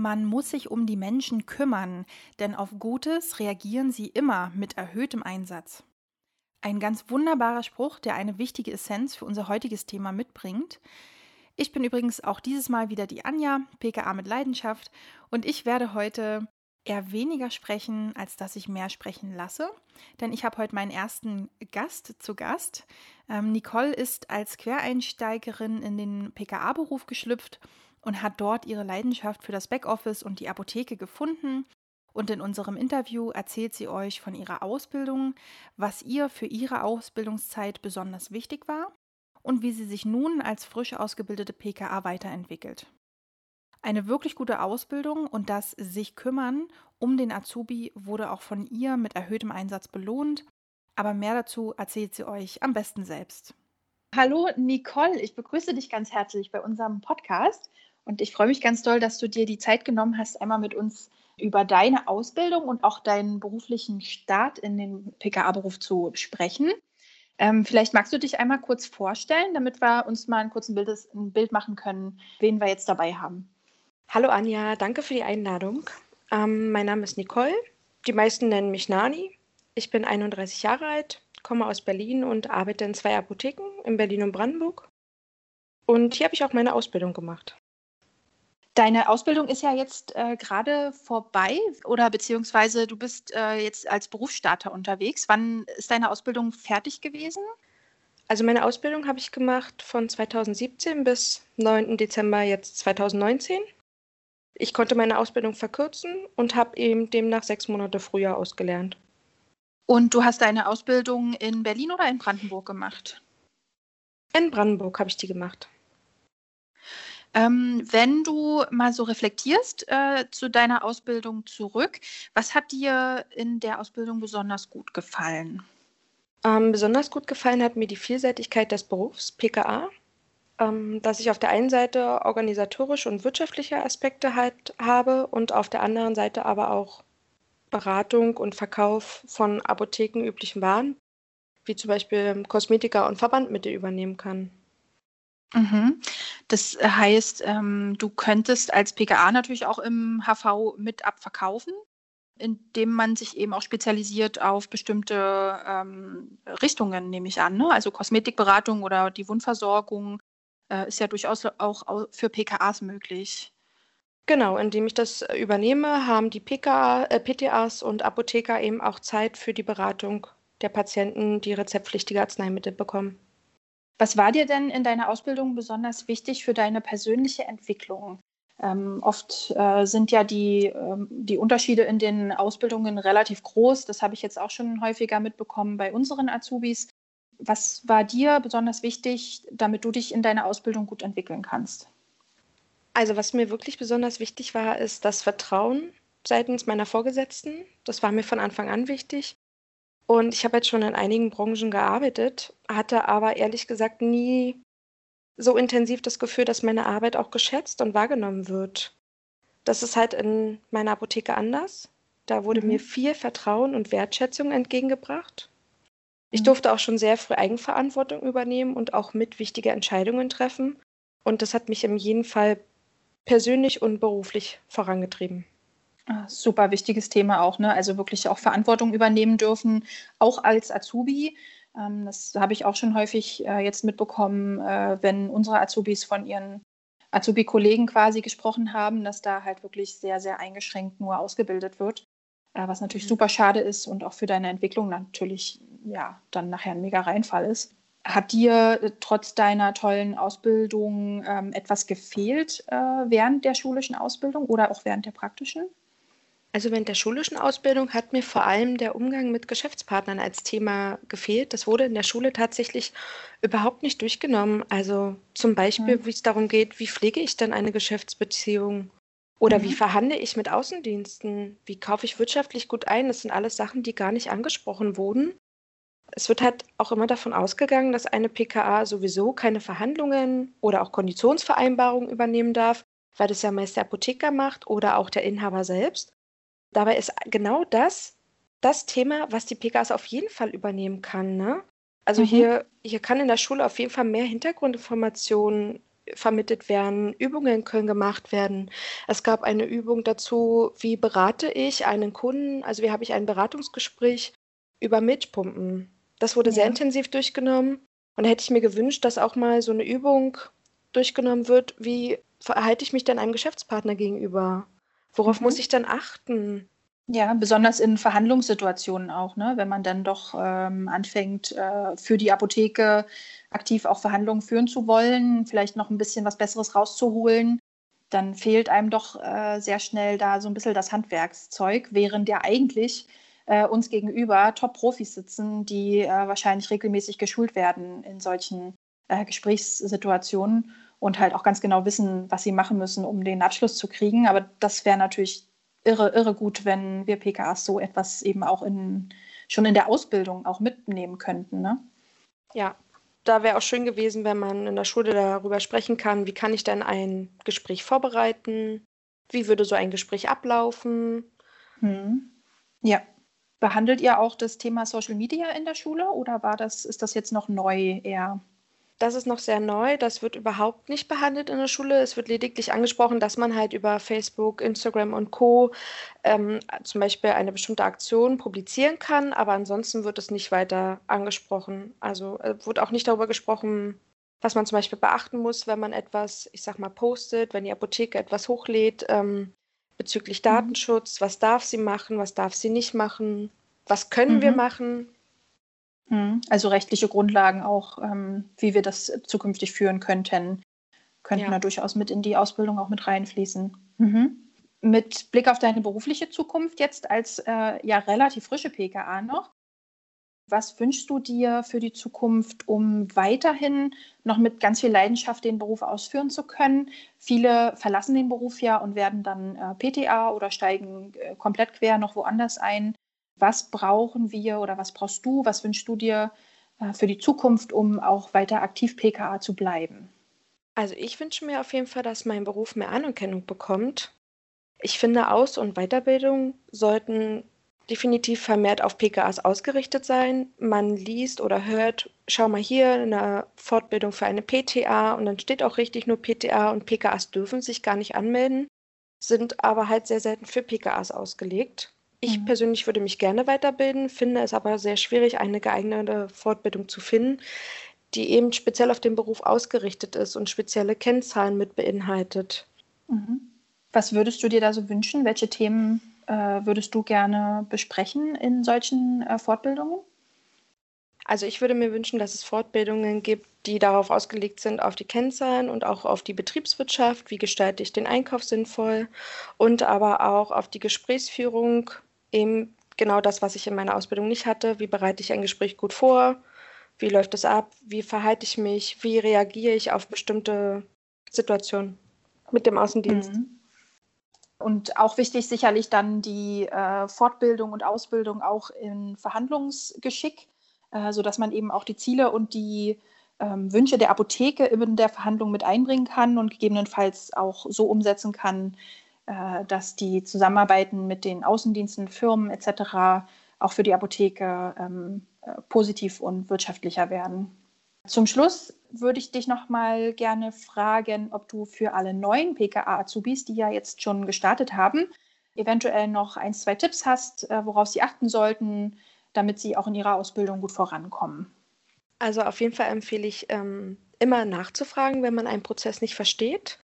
Man muss sich um die Menschen kümmern, denn auf Gutes reagieren sie immer mit erhöhtem Einsatz. Ein ganz wunderbarer Spruch, der eine wichtige Essenz für unser heutiges Thema mitbringt. Ich bin übrigens auch dieses Mal wieder die Anja, PKA mit Leidenschaft, und ich werde heute eher weniger sprechen, als dass ich mehr sprechen lasse. Denn ich habe heute meinen ersten Gast zu Gast. Ähm, Nicole ist als Quereinsteigerin in den PKA-Beruf geschlüpft und hat dort ihre Leidenschaft für das Backoffice und die Apotheke gefunden. Und in unserem Interview erzählt sie euch von ihrer Ausbildung, was ihr für ihre Ausbildungszeit besonders wichtig war und wie sie sich nun als frisch ausgebildete PKA weiterentwickelt. Eine wirklich gute Ausbildung und das sich kümmern um den Azubi wurde auch von ihr mit erhöhtem Einsatz belohnt, aber mehr dazu erzählt sie euch am besten selbst. Hallo Nicole, ich begrüße dich ganz herzlich bei unserem Podcast und ich freue mich ganz doll, dass du dir die Zeit genommen hast, einmal mit uns über deine Ausbildung und auch deinen beruflichen Start in den PKA-Beruf zu sprechen. Ähm, vielleicht magst du dich einmal kurz vorstellen, damit wir uns mal ein kurzes Bild, ein Bild machen können, wen wir jetzt dabei haben. Hallo Anja, danke für die Einladung. Ähm, mein Name ist Nicole. Die meisten nennen mich Nani. Ich bin 31 Jahre alt, komme aus Berlin und arbeite in zwei Apotheken in Berlin und Brandenburg. Und hier habe ich auch meine Ausbildung gemacht. Deine Ausbildung ist ja jetzt äh, gerade vorbei oder beziehungsweise du bist äh, jetzt als Berufsstarter unterwegs. Wann ist deine Ausbildung fertig gewesen? Also meine Ausbildung habe ich gemacht von 2017 bis 9. Dezember jetzt 2019. Ich konnte meine Ausbildung verkürzen und habe eben demnach sechs Monate früher ausgelernt. Und du hast deine Ausbildung in Berlin oder in Brandenburg gemacht? In Brandenburg habe ich die gemacht. Ähm, wenn du mal so reflektierst äh, zu deiner Ausbildung zurück, was hat dir in der Ausbildung besonders gut gefallen? Ähm, besonders gut gefallen hat mir die Vielseitigkeit des Berufs, PKA ähm, dass ich auf der einen Seite organisatorische und wirtschaftliche Aspekte halt habe und auf der anderen Seite aber auch Beratung und Verkauf von apothekenüblichen Waren, wie zum Beispiel Kosmetika und Verbandmittel übernehmen kann. Mhm. Das heißt, ähm, du könntest als PKA natürlich auch im HV mit abverkaufen, indem man sich eben auch spezialisiert auf bestimmte ähm, Richtungen, nehme ich an. Ne? Also Kosmetikberatung oder die Wundversorgung äh, ist ja durchaus auch für PKAs möglich. Genau, indem ich das übernehme, haben die PKA, äh, PTAs und Apotheker eben auch Zeit für die Beratung der Patienten, die rezeptpflichtige Arzneimittel bekommen. Was war dir denn in deiner Ausbildung besonders wichtig für deine persönliche Entwicklung? Ähm, oft äh, sind ja die, ähm, die Unterschiede in den Ausbildungen relativ groß. Das habe ich jetzt auch schon häufiger mitbekommen bei unseren Azubis. Was war dir besonders wichtig, damit du dich in deiner Ausbildung gut entwickeln kannst? Also was mir wirklich besonders wichtig war, ist das Vertrauen seitens meiner Vorgesetzten. Das war mir von Anfang an wichtig. Und ich habe jetzt schon in einigen Branchen gearbeitet, hatte aber ehrlich gesagt nie so intensiv das Gefühl, dass meine Arbeit auch geschätzt und wahrgenommen wird. Das ist halt in meiner Apotheke anders. Da wurde mhm. mir viel Vertrauen und Wertschätzung entgegengebracht. Ich mhm. durfte auch schon sehr früh Eigenverantwortung übernehmen und auch mit wichtige Entscheidungen treffen. Und das hat mich in jedem Fall persönlich und beruflich vorangetrieben. Ah, super wichtiges Thema auch, ne? Also wirklich auch Verantwortung übernehmen dürfen, auch als Azubi. Ähm, das habe ich auch schon häufig äh, jetzt mitbekommen, äh, wenn unsere Azubis von ihren Azubi-Kollegen quasi gesprochen haben, dass da halt wirklich sehr, sehr eingeschränkt nur ausgebildet wird. Äh, was natürlich mhm. super schade ist und auch für deine Entwicklung natürlich ja dann nachher ein mega Reinfall ist. Hat dir äh, trotz deiner tollen Ausbildung ähm, etwas gefehlt äh, während der schulischen Ausbildung oder auch während der praktischen? Also während der schulischen Ausbildung hat mir vor allem der Umgang mit Geschäftspartnern als Thema gefehlt. Das wurde in der Schule tatsächlich überhaupt nicht durchgenommen. Also zum Beispiel, mhm. wie es darum geht, wie pflege ich denn eine Geschäftsbeziehung? Oder mhm. wie verhandle ich mit Außendiensten? Wie kaufe ich wirtschaftlich gut ein? Das sind alles Sachen, die gar nicht angesprochen wurden. Es wird halt auch immer davon ausgegangen, dass eine PKA sowieso keine Verhandlungen oder auch Konditionsvereinbarungen übernehmen darf, weil das ja meist der Apotheker macht oder auch der Inhaber selbst. Dabei ist genau das das Thema, was die PKAs auf jeden Fall übernehmen kann. Ne? Also mhm. hier, hier kann in der Schule auf jeden Fall mehr Hintergrundinformationen vermittelt werden, Übungen können gemacht werden. Es gab eine Übung dazu, wie berate ich einen Kunden, also wie habe ich ein Beratungsgespräch über Milchpumpen. Das wurde ja. sehr intensiv durchgenommen und da hätte ich mir gewünscht, dass auch mal so eine Übung durchgenommen wird, wie verhalte ich mich denn einem Geschäftspartner gegenüber? Worauf mhm. muss ich dann achten? Ja, besonders in Verhandlungssituationen auch, ne? wenn man dann doch ähm, anfängt, äh, für die Apotheke aktiv auch Verhandlungen führen zu wollen, vielleicht noch ein bisschen was Besseres rauszuholen, dann fehlt einem doch äh, sehr schnell da so ein bisschen das Handwerkszeug, während ja eigentlich äh, uns gegenüber Top-Profis sitzen, die äh, wahrscheinlich regelmäßig geschult werden in solchen äh, Gesprächssituationen und halt auch ganz genau wissen, was sie machen müssen, um den Abschluss zu kriegen. Aber das wäre natürlich irre, irre gut, wenn wir PKAs so etwas eben auch in, schon in der Ausbildung auch mitnehmen könnten. Ne? Ja, da wäre auch schön gewesen, wenn man in der Schule darüber sprechen kann, wie kann ich denn ein Gespräch vorbereiten? Wie würde so ein Gespräch ablaufen? Hm. Ja. Behandelt ihr auch das Thema Social Media in der Schule oder war das, ist das jetzt noch neu eher? Das ist noch sehr neu. Das wird überhaupt nicht behandelt in der Schule. Es wird lediglich angesprochen, dass man halt über Facebook, Instagram und Co. Ähm, zum Beispiel eine bestimmte Aktion publizieren kann, aber ansonsten wird es nicht weiter angesprochen. Also äh, wird auch nicht darüber gesprochen, was man zum Beispiel beachten muss, wenn man etwas, ich sag mal, postet, wenn die Apotheke etwas hochlädt ähm, bezüglich mhm. Datenschutz. Was darf sie machen, was darf sie nicht machen? Was können mhm. wir machen? Mhm. Also rechtliche Grundlagen auch, ähm, wie wir das zukünftig führen könnten, könnten ja. da durchaus mit in die Ausbildung auch mit reinfließen. Mhm. Mit Blick auf deine berufliche Zukunft jetzt als äh, ja relativ frische PKA noch, was wünschst du dir für die Zukunft, um weiterhin noch mit ganz viel Leidenschaft den Beruf ausführen zu können? Viele verlassen den Beruf ja und werden dann äh, PTA oder steigen äh, komplett quer noch woanders ein was brauchen wir oder was brauchst du, was wünschst du dir äh, für die Zukunft, um auch weiter aktiv PKA zu bleiben? Also ich wünsche mir auf jeden Fall, dass mein Beruf mehr Anerkennung bekommt. Ich finde, Aus- und Weiterbildung sollten definitiv vermehrt auf PKAs ausgerichtet sein. Man liest oder hört, schau mal hier, eine Fortbildung für eine PTA und dann steht auch richtig nur PTA und PKAs dürfen sich gar nicht anmelden, sind aber halt sehr selten für PKAs ausgelegt. Ich Mhm. persönlich würde mich gerne weiterbilden, finde es aber sehr schwierig, eine geeignete Fortbildung zu finden, die eben speziell auf den Beruf ausgerichtet ist und spezielle Kennzahlen mit beinhaltet. Mhm. Was würdest du dir da so wünschen? Welche Themen äh, würdest du gerne besprechen in solchen äh, Fortbildungen? Also ich würde mir wünschen, dass es Fortbildungen gibt, die darauf ausgelegt sind, auf die Kennzahlen und auch auf die Betriebswirtschaft, wie gestalte ich den Einkauf sinnvoll und aber auch auf die Gesprächsführung eben genau das, was ich in meiner Ausbildung nicht hatte. Wie bereite ich ein Gespräch gut vor? Wie läuft es ab? Wie verhalte ich mich? Wie reagiere ich auf bestimmte Situationen mit dem Außendienst? Mhm. Und auch wichtig sicherlich dann die äh, Fortbildung und Ausbildung auch in Verhandlungsgeschick, äh, sodass man eben auch die Ziele und die ähm, Wünsche der Apotheke in der Verhandlung mit einbringen kann und gegebenenfalls auch so umsetzen kann, dass die Zusammenarbeiten mit den Außendiensten, Firmen etc. auch für die Apotheke ähm, äh, positiv und wirtschaftlicher werden. Zum Schluss würde ich dich noch mal gerne fragen, ob du für alle neuen PKA-Azubis, die ja jetzt schon gestartet haben, eventuell noch ein, zwei Tipps hast, äh, worauf sie achten sollten, damit sie auch in ihrer Ausbildung gut vorankommen. Also auf jeden Fall empfehle ich ähm, immer nachzufragen, wenn man einen Prozess nicht versteht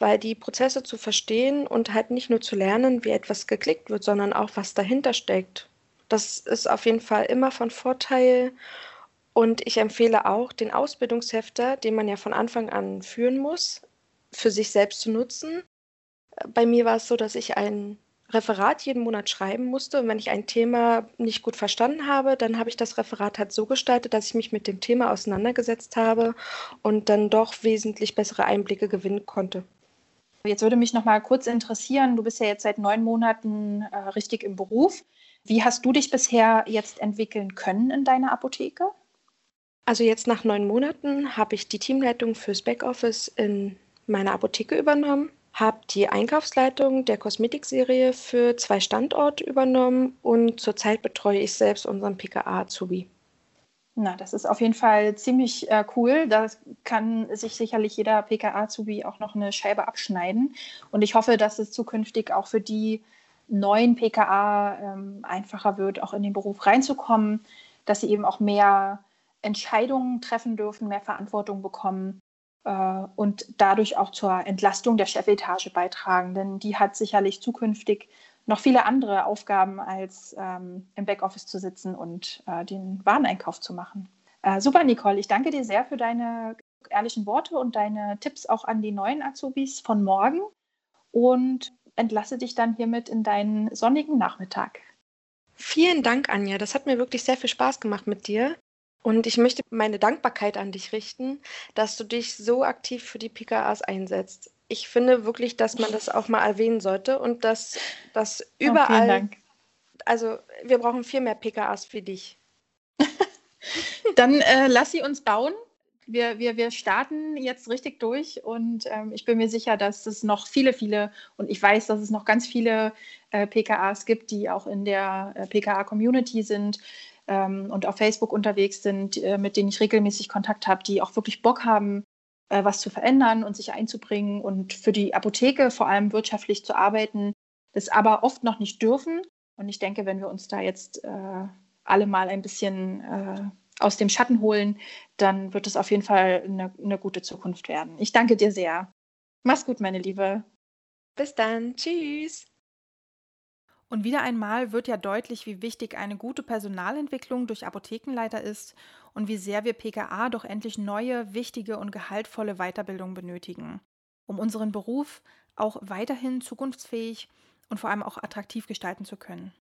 weil die Prozesse zu verstehen und halt nicht nur zu lernen, wie etwas geklickt wird, sondern auch, was dahinter steckt. Das ist auf jeden Fall immer von Vorteil. Und ich empfehle auch, den Ausbildungshefter, den man ja von Anfang an führen muss, für sich selbst zu nutzen. Bei mir war es so, dass ich ein Referat jeden Monat schreiben musste. Und wenn ich ein Thema nicht gut verstanden habe, dann habe ich das Referat halt so gestaltet, dass ich mich mit dem Thema auseinandergesetzt habe und dann doch wesentlich bessere Einblicke gewinnen konnte. Jetzt würde mich noch mal kurz interessieren, du bist ja jetzt seit neun Monaten äh, richtig im Beruf. Wie hast du dich bisher jetzt entwickeln können in deiner Apotheke? Also jetzt nach neun Monaten habe ich die Teamleitung fürs Backoffice in meiner Apotheke übernommen, habe die Einkaufsleitung der Kosmetikserie für zwei Standorte übernommen und zurzeit betreue ich selbst unseren PKA Azubi. Na, das ist auf jeden Fall ziemlich äh, cool. Da kann sich sicherlich jeder PKA-Azubi auch noch eine Scheibe abschneiden. Und ich hoffe, dass es zukünftig auch für die neuen PKA ähm, einfacher wird, auch in den Beruf reinzukommen, dass sie eben auch mehr Entscheidungen treffen dürfen, mehr Verantwortung bekommen äh, und dadurch auch zur Entlastung der Chefetage beitragen. Denn die hat sicherlich zukünftig noch viele andere Aufgaben, als ähm, im Backoffice zu sitzen und äh, den Wareneinkauf zu machen. Äh, super, Nicole. Ich danke dir sehr für deine ehrlichen Worte und deine Tipps auch an die neuen Azubis von morgen und entlasse dich dann hiermit in deinen sonnigen Nachmittag. Vielen Dank, Anja. Das hat mir wirklich sehr viel Spaß gemacht mit dir. Und ich möchte meine Dankbarkeit an dich richten, dass du dich so aktiv für die PKAs einsetzt. Ich finde wirklich, dass man das auch mal erwähnen sollte und dass das überall. Oh, also wir brauchen viel mehr PKAs wie dich. Dann äh, lass sie uns bauen. Wir, wir, wir starten jetzt richtig durch und ähm, ich bin mir sicher, dass es noch viele, viele und ich weiß, dass es noch ganz viele äh, PKAs gibt, die auch in der äh, PKA-Community sind, ähm, und auf Facebook unterwegs sind, äh, mit denen ich regelmäßig Kontakt habe, die auch wirklich Bock haben, äh, was zu verändern und sich einzubringen und für die Apotheke vor allem wirtschaftlich zu arbeiten, das aber oft noch nicht dürfen. Und ich denke, wenn wir uns da jetzt äh, alle mal ein bisschen äh, aus dem Schatten holen, dann wird es auf jeden Fall eine, eine gute Zukunft werden. Ich danke dir sehr. Mach's gut, meine Liebe. Bis dann. Tschüss. Und wieder einmal wird ja deutlich, wie wichtig eine gute Personalentwicklung durch Apothekenleiter ist und wie sehr wir PKA doch endlich neue, wichtige und gehaltvolle Weiterbildung benötigen, um unseren Beruf auch weiterhin zukunftsfähig und vor allem auch attraktiv gestalten zu können.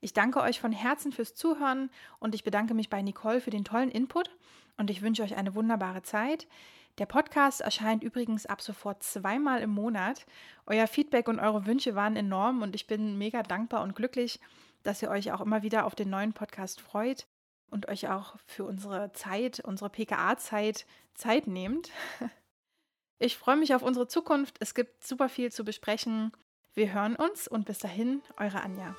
Ich danke euch von Herzen fürs Zuhören und ich bedanke mich bei Nicole für den tollen Input und ich wünsche euch eine wunderbare Zeit. Der Podcast erscheint übrigens ab sofort zweimal im Monat. Euer Feedback und eure Wünsche waren enorm und ich bin mega dankbar und glücklich, dass ihr euch auch immer wieder auf den neuen Podcast freut und euch auch für unsere Zeit, unsere PKA-Zeit Zeit nehmt. Ich freue mich auf unsere Zukunft. Es gibt super viel zu besprechen. Wir hören uns und bis dahin, eure Anja.